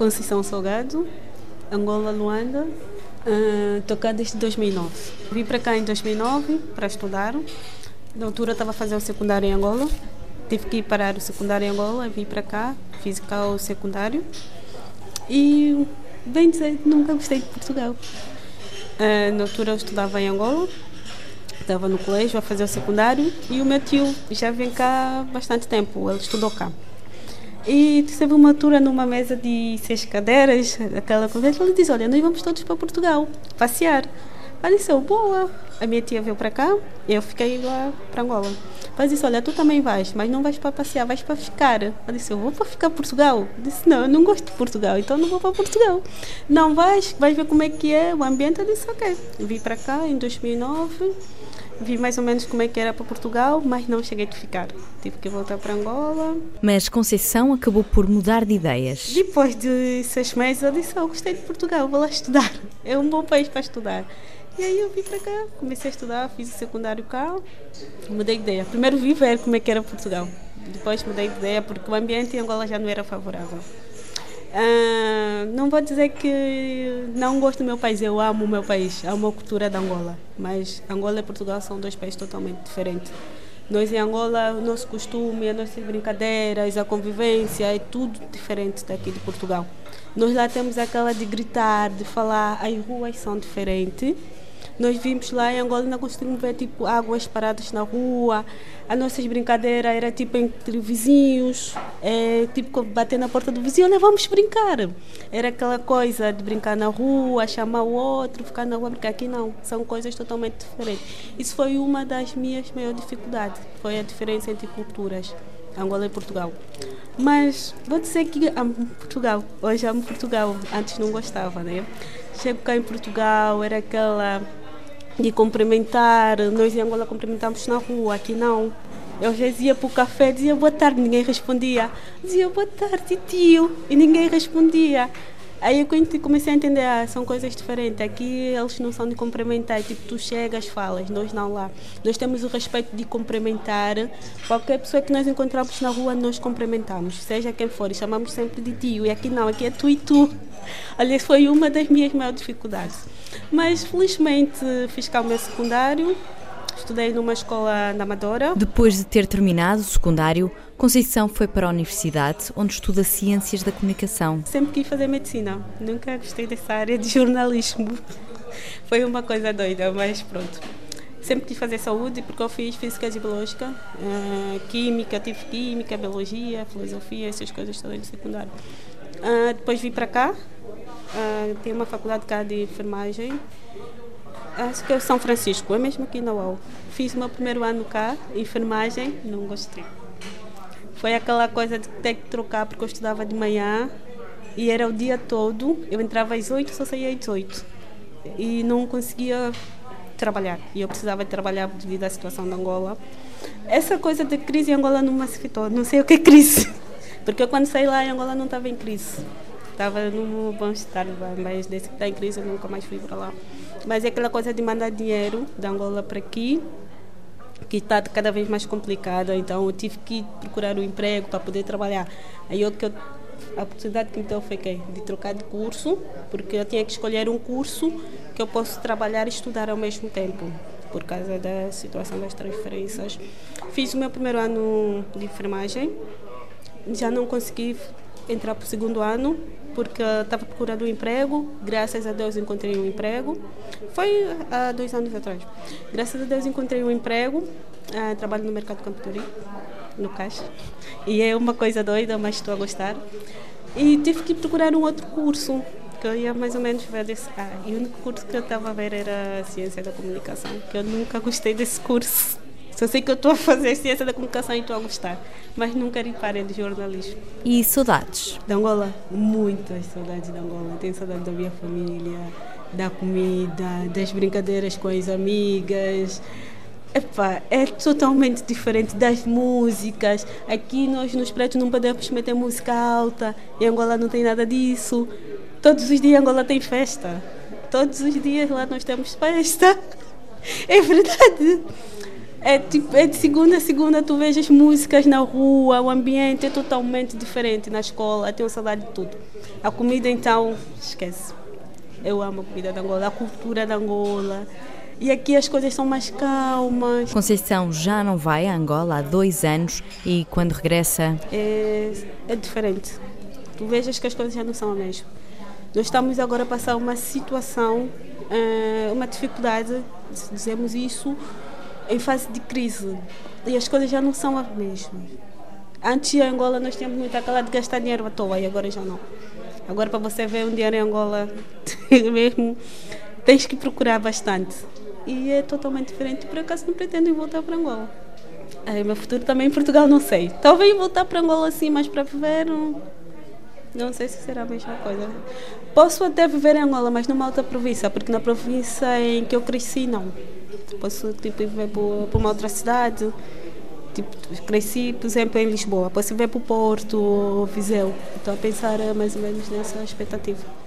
Conceição Salgado, Angola, Luanda, uh, desde 2009. Vim para cá em 2009 para estudar. Na altura estava a fazer o secundário em Angola. Tive que ir parar o secundário em Angola, vim para cá, fiz cá o secundário. E, bem dizer, nunca gostei de Portugal. Uh, na altura eu estudava em Angola, estava no colégio a fazer o secundário e o meu tio já vem cá há bastante tempo, ele estudou cá. E teve uma altura numa mesa de seis cadeiras, aquela conversa, ele disse, olha, nós vamos todos para Portugal, passear. Ela disse, oh, boa. A minha tia veio para cá, eu fiquei lá para Angola. Ela disse, olha, tu também vais, mas não vais para passear, vais para ficar. Ela disse, eu vou para ficar Portugal. Eu disse, não, eu não gosto de Portugal, então não vou para Portugal. Não vais, vais ver como é que é o ambiente. Eu disse, ok. Vim para cá em 2009 vi mais ou menos como é que era para Portugal, mas não cheguei a ficar. Tive que voltar para Angola. Mas Conceição acabou por mudar de ideias. Depois de seis meses, eu disse: oh, gostei de Portugal, vou lá estudar. É um bom país para estudar. E aí eu vim para cá, comecei a estudar, fiz o secundário cá, mudei de ideia. Primeiro vi ver como é que era Portugal. Depois mudei de ideia porque o ambiente em Angola já não era favorável. Uh, não vou dizer que não gosto do meu país, eu amo o meu país, amo a cultura da Angola, mas Angola e Portugal são dois países totalmente diferentes. Nós em Angola, o nosso costume, as nossas brincadeiras, a convivência é tudo diferente daqui de Portugal. Nós lá temos aquela de gritar, de falar, as ruas são diferentes nós vimos lá em Angola, não conseguimos ver tipo águas paradas na rua. As nossas brincadeiras era tipo entre vizinhos, é, tipo bater na porta do vizinho, olha, vamos brincar. Era aquela coisa de brincar na rua, chamar o outro, ficar na rua, brincar. Aqui não, são coisas totalmente diferentes. Isso foi uma das minhas maiores dificuldades, foi a diferença entre culturas. Angola e Portugal. Mas vou dizer que amo Portugal. Hoje amo Portugal. Antes não gostava, né? Chego cá em Portugal, era aquela de cumprimentar. Nós em Angola cumprimentamos na rua, aqui não. Eu vezes ia para o café, dizia boa tarde, ninguém respondia. Dizia boa tarde, tio, e ninguém respondia. Aí eu comecei a entender, ah, são coisas diferentes. Aqui eles não são de cumprimentar, tipo, tu chegas, falas, nós não lá. Nós temos o respeito de cumprimentar. Qualquer pessoa que nós encontramos na rua, nós cumprimentamos, seja quem for, chamamos sempre de tio. E aqui não, aqui é tu e tu. Aliás, foi uma das minhas maiores dificuldades. Mas felizmente fiz cá o meu secundário, estudei numa escola na Amadora. Depois de ter terminado o secundário, Conceição foi para a universidade, onde estuda Ciências da Comunicação. Sempre quis fazer medicina, nunca gostei dessa área de jornalismo. Foi uma coisa doida, mas pronto. Sempre quis fazer saúde porque eu fiz física e biológica, uh, química, tive química, biologia, filosofia, essas coisas todas no secundário. Uh, depois vim para cá, Uh, tem uma faculdade cá de enfermagem. Acho que é São Francisco, é mesmo aqui na UAU. Fiz o meu primeiro ano cá, enfermagem, não gostei. Foi aquela coisa de ter que trocar, porque eu estudava de manhã e era o dia todo. Eu entrava às 8, só saía às 8. E não conseguia trabalhar. E eu precisava trabalhar devido à situação da Angola. Essa coisa de crise em Angola não me afetou. Não sei o que é crise. Porque eu, quando saí lá em Angola não estava em crise estava num bom estado, mas desde que está em crise eu nunca mais fui para lá. Mas é aquela coisa de mandar dinheiro da Angola para aqui, que está cada vez mais complicada, então eu tive que procurar um emprego para poder trabalhar. Aí eu, que eu, a oportunidade que me deu foi que, de trocar de curso, porque eu tinha que escolher um curso que eu posso trabalhar e estudar ao mesmo tempo, por causa da situação das transferências. Fiz o meu primeiro ano de enfermagem, já não consegui entrar para o segundo ano, porque estava procurando um emprego. Graças a Deus encontrei um emprego. Foi há dois anos atrás. Graças a Deus encontrei um emprego. Uh, trabalho no mercado Campo Tori, no caixa. E é uma coisa doida, mas estou a gostar. E tive que procurar um outro curso, que eu ia mais ou menos ver desse. Ah, e o único curso que eu estava a ver era Ciência da Comunicação, que eu nunca gostei desse curso. Só sei que eu estou a fazer ciência da comunicação e estou a gostar, mas nunca para de jornalismo. E saudades? Da Angola? Muitas saudades da Angola. Tenho saudade da minha família, da comida, das brincadeiras com as amigas. Epá, é totalmente diferente das músicas. Aqui nós nos pretos não podemos meter música alta. Em Angola não tem nada disso. Todos os dias Angola tem festa. Todos os dias lá nós temos festa. É verdade. É, tipo, é de segunda a segunda, tu vês as músicas na rua, o ambiente é totalmente diferente na escola, tenho saudade de tudo. A comida, então, esquece. Eu amo a comida da Angola, a cultura da Angola. E aqui as coisas são mais calmas. Conceição já não vai a Angola há dois anos e quando regressa. É, é diferente. Tu vejas que as coisas já não são a mesma. Nós estamos agora a passar uma situação, eh, uma dificuldade, dizemos isso, em fase de crise. E as coisas já não são as mesmas. Antes em Angola nós tínhamos muita aquela de gastar dinheiro à toa e agora já não. Agora para você ver um dinheiro em Angola mesmo, tens que procurar bastante e é totalmente diferente. Por acaso não pretendo voltar para Angola. É, meu futuro também em Portugal não sei. Talvez voltar para Angola assim, mas para viver não, não sei se será a mesma coisa. Posso até viver em Angola, mas numa outra província, porque na província em que eu cresci não. Posso tipo viver para uma outra cidade. Tipo, cresci, por exemplo, em Lisboa. Posso viver para o Porto ou Viseu. Estou a pensar mais ou menos nessa expectativa.